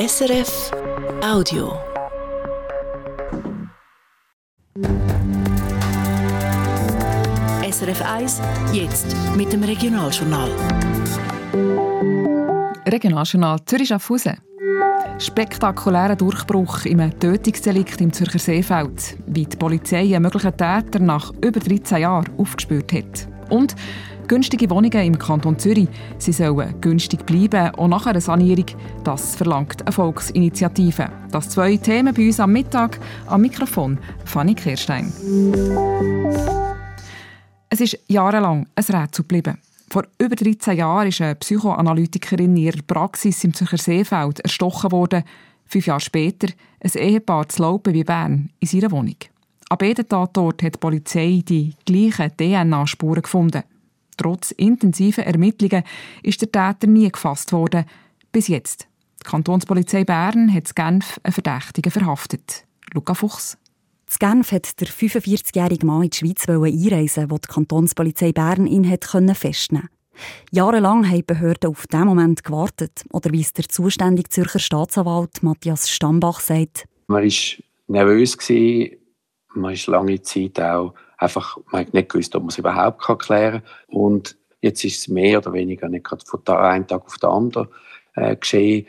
SRF Audio. SRF 1, jetzt mit dem Regionaljournal. Regionaljournal Zürich-Schaffhausen. Spektakulärer Durchbruch im Tötungsdelikt im Zürcher Seefeld, wie die Polizei einen möglichen Täter nach über 13 Jahren aufgespürt hat. Und günstige Wohnungen im Kanton Zürich. Sie sollen günstig bleiben, auch nach einer Sanierung. Das verlangt eine Volksinitiative. Das zwei Themen bei uns am Mittag. Am Mikrofon Fanny Kirstein. Es ist jahrelang ein Rätsel geblieben. Vor über 13 Jahren ist eine Psychoanalytikerin in ihrer Praxis im Zürcher Seefeld erstochen worden. Fünf Jahre später ein Ehepaar zu Laupen wie Bern in seiner Wohnung. An beiden Tatorten hat die Polizei die gleichen DNA-Spuren gefunden. Trotz intensiver Ermittlungen ist der Täter nie gefasst worden. Bis jetzt. Die Kantonspolizei Bern hat in Genf einen Verdächtigen verhaftet. Luca Fuchs. In Genf hat der 45-jährige Mann in die Schweiz einreisen, wo die Kantonspolizei Bern ihn festnehmen Jahrelang haben die Behörden auf diesen Moment gewartet. Oder wie es der zuständige Zürcher Staatsanwalt Matthias Stambach sagt. Man war nervös, man war lange Zeit auch einfach, man hat nicht gewusst, ob man es überhaupt klären kann. Und jetzt ist es mehr oder weniger nicht gerade von einem Tag auf den anderen äh, geschehen.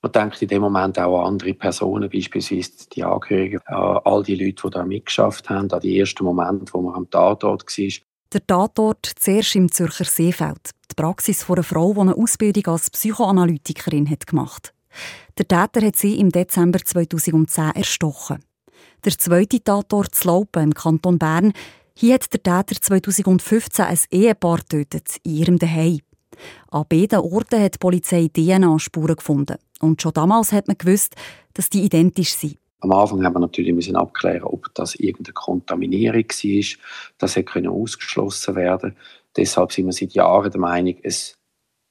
Man denkt in dem Moment auch an andere Personen, beispielsweise die Angehörigen, an all die Leute, die da mitgeschafft haben, an die ersten Momente, wo man am Tatort war. Der Tatort zuerst im Zürcher Seefeld. Die Praxis von einer Frau, die eine Ausbildung als Psychoanalytikerin hat gemacht Der Täter hat sie im Dezember 2010 erstochen. Der zweite Tatort zu Laupen im Kanton Bern. Hier hat der Täter 2015 ein Ehepaar getötet, in ihrem Daheim. An beiden Orten hat die Polizei DNA-Spuren gefunden. Und schon damals hat man gewusst, dass die identisch sind. Am Anfang haben wir natürlich müssen abklären, ob das irgendeine Kontaminierung war. Das hätte ausgeschlossen werden. Deshalb sind wir seit Jahren der Meinung, es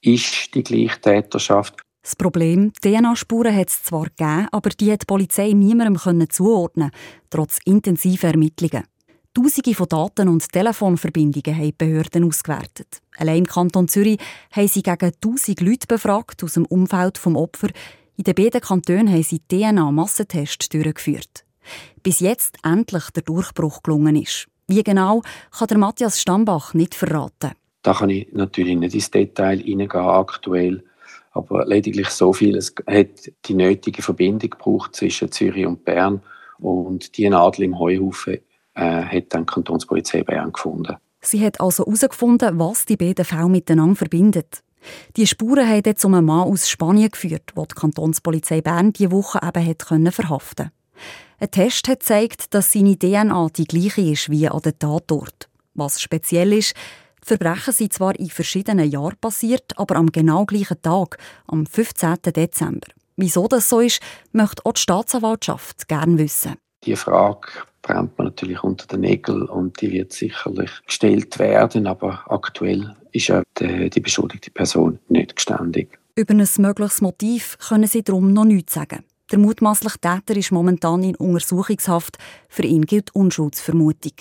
ist die gleiche Täterschaft. Das Problem, DNA-Spuren hat es zwar gegeben, aber die hat die Polizei niemandem zuordnen trotz intensiver Ermittlungen. Tausende von Daten und Telefonverbindungen haben die Behörden ausgewertet. Allein im Kanton Zürich haben sie gegen 1000 Leute befragt aus dem Umfeld des Opfers. In den beiden Kantonen haben sie DNA-Massentests durchgeführt. Bis jetzt endlich der Durchbruch gelungen ist. Wie genau, kann der Matthias Stambach nicht verraten. Da kann ich natürlich nicht ins Detail hineingehen aktuell. Aber lediglich so viel, es hat die nötige Verbindung gebraucht zwischen Zürich und Bern und die Nadel im Heuhaufen äh, hat dann die Kantonspolizei Bern gefunden. Sie hat also herausgefunden, was die beiden Fälle miteinander verbindet. Die Spuren haben jetzt um einen Mann aus Spanien geführt, wo die Kantonspolizei Bern diese Woche eben hat verhaften Ein Test hat gezeigt, dass seine DNA die gleiche ist wie an der Tatort. Was speziell ist, die Verbrechen sind zwar in verschiedenen Jahren passiert, aber am genau gleichen Tag, am 15. Dezember. Wieso das so ist, möchte auch die Staatsanwaltschaft gerne wissen. Die Frage brennt man natürlich unter den Nägeln und die wird sicherlich gestellt werden, aber aktuell ist ja die, die beschuldigte Person nicht geständig. Über ein mögliches Motiv können Sie darum noch nichts sagen. Der mutmaßliche Täter ist momentan in Untersuchungshaft. Für ihn gilt Unschuldsvermutung.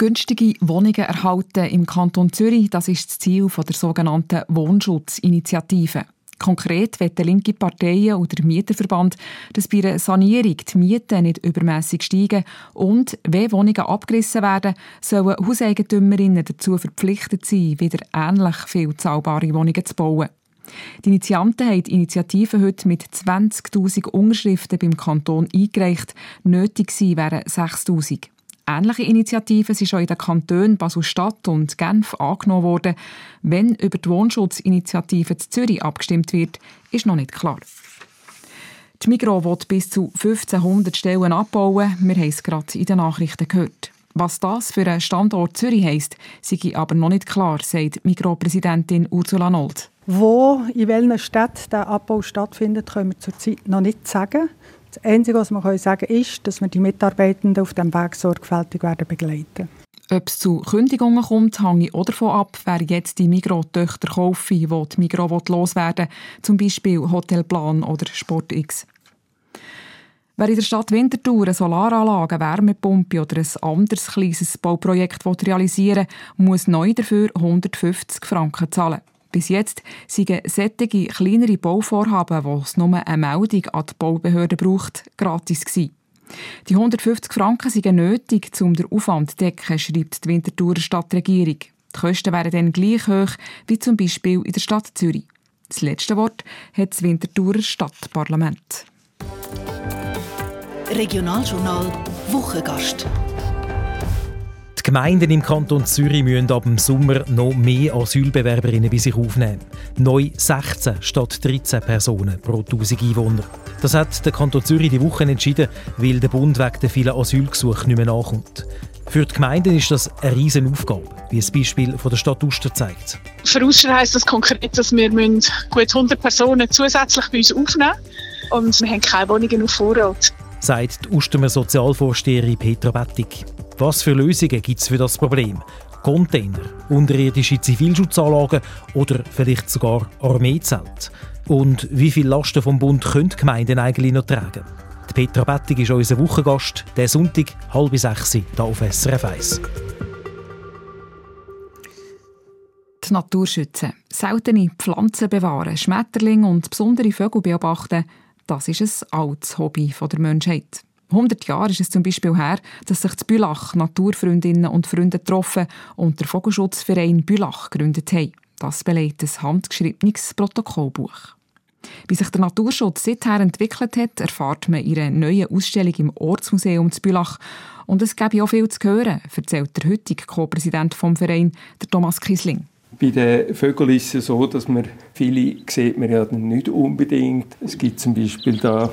Günstige Wohnungen erhalten im Kanton Zürich, das ist das Ziel der sogenannten Wohnschutzinitiative. Konkret wollen linke Parteien oder der Mieterverband, dass bei einer Sanierung die Mieten nicht übermäßig steigen und, wenn Wohnungen abgerissen werden, sollen Hauseigentümerinnen dazu verpflichtet sein, wieder ähnlich viel zahlbare Wohnungen zu bauen. Die Initianten haben die Initiative heute mit 20.000 Unterschriften beim Kanton eingereicht. Nötig wären 6.000. Ähnliche Initiativen sind schon in den Kantonen Basel-Stadt und Genf angenommen worden. Wenn über die Wohnschutzinitiative zu Zürich abgestimmt wird, ist noch nicht klar. Die Migros wird bis zu 1500 Stellen abbauen. Wir haben es gerade in den Nachrichten gehört. Was das für einen Standort Zürich heisst, sei aber noch nicht klar, sagt Migros-Präsidentin Ursula Nold. Wo, in welchen Städten der Abbau stattfindet, können wir zurzeit noch nicht sagen. Das Einzige, was wir sagen können, ist, dass wir die Mitarbeitenden auf dem Weg sorgfältig werden begleiten ob es zu Kündigungen kommt, hänge auch davon ab, wer jetzt die Migros-Töchter kaufe, die die Migros loswerden will, zum Beispiel Hotelplan oder Sport X. Wer in der Stadt Winterthur eine Solaranlage, eine Wärmepumpe oder ein anderes kleines Bauprojekt realisieren will, muss neu dafür 150 Franken zahlen. Bis jetzt seien sättige kleinere Bauvorhaben, wo es nur eine Meldung an die Baubehörde braucht, gratis gewesen. Die 150 Franken sind nötig, um den Aufwand zu decken, schreibt die Winterthurer Stadtregierung. Die Kosten wären dann gleich hoch wie zum Beispiel in der Stadt Zürich. Das letzte Wort hat das Winterthurer Stadtparlament. Regionaljournal Wochengast. Die Gemeinden im Kanton Zürich müssen ab dem Sommer noch mehr Asylbewerberinnen bei sich aufnehmen. Neu 16 statt 13 Personen pro 1000 Einwohner. Das hat der Kanton Zürich die Woche entschieden, weil der Bund wegen der vielen Asylgesuche nicht mehr nachkommt. Für die Gemeinden ist das eine riesige Aufgabe, wie das Beispiel von der Stadt Uster zeigt. Für Uster heisst das konkret, dass wir gut 100 Personen zusätzlich bei uns aufnehmen müssen und wir haben keine Wohnungen auf Vorrat. Sagt die Ustermer Sozialvorsteherin Petra Bettig. Was für Lösungen gibt es für das Problem? Container, unterirdische Zivilschutzanlagen oder vielleicht sogar Armeezelt? Und wie viel Lasten vom Bund können Gemeinden eigentlich noch tragen? Die Petra Bettig ist unser Wochengast, der Sonntag, halb sechs, hier auf SRF 1. Die Natur schützen, seltene Pflanzen bewahren, Schmetterlinge und besondere Vögel beobachten, das ist ein altes Hobby der Menschheit. 100 Jahre ist es zum Beispiel her, dass sich die Bülach Naturfreundinnen und Freunde getroffen und der Vogelschutzverein Bülach gegründet haben. Das belegt ein handgeschriebenes Protokollbuch. Wie sich der Naturschutz seither entwickelt hat, erfahrt man in einer neuen Ausstellung im Ortsmuseum zu Bülach. Und es gäbe auch viel zu hören, erzählt der heutige Co-Präsident vom Verein, der Thomas Kisling. Bei den Vögeln ist es so, dass man viele sieht man ja nicht unbedingt. Es gibt zum Beispiel da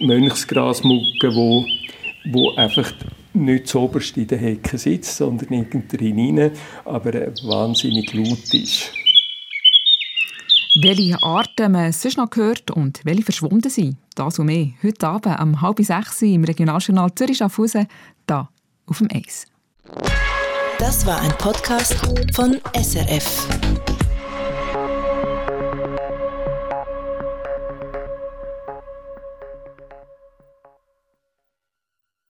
Mönchsgrasmucke, wo, wo einfach nicht so oberst in der Hecke sitzt, sondern irgendwo rein, aber wahnsinnig laut ist. Welche Arten man sonst noch gehört und welche verschwunden sind, das und mehr heute Abend um halb sechs im Regionaljournal Zürich-Schaffhausen, da auf dem Eis. Das war ein Podcast von SRF.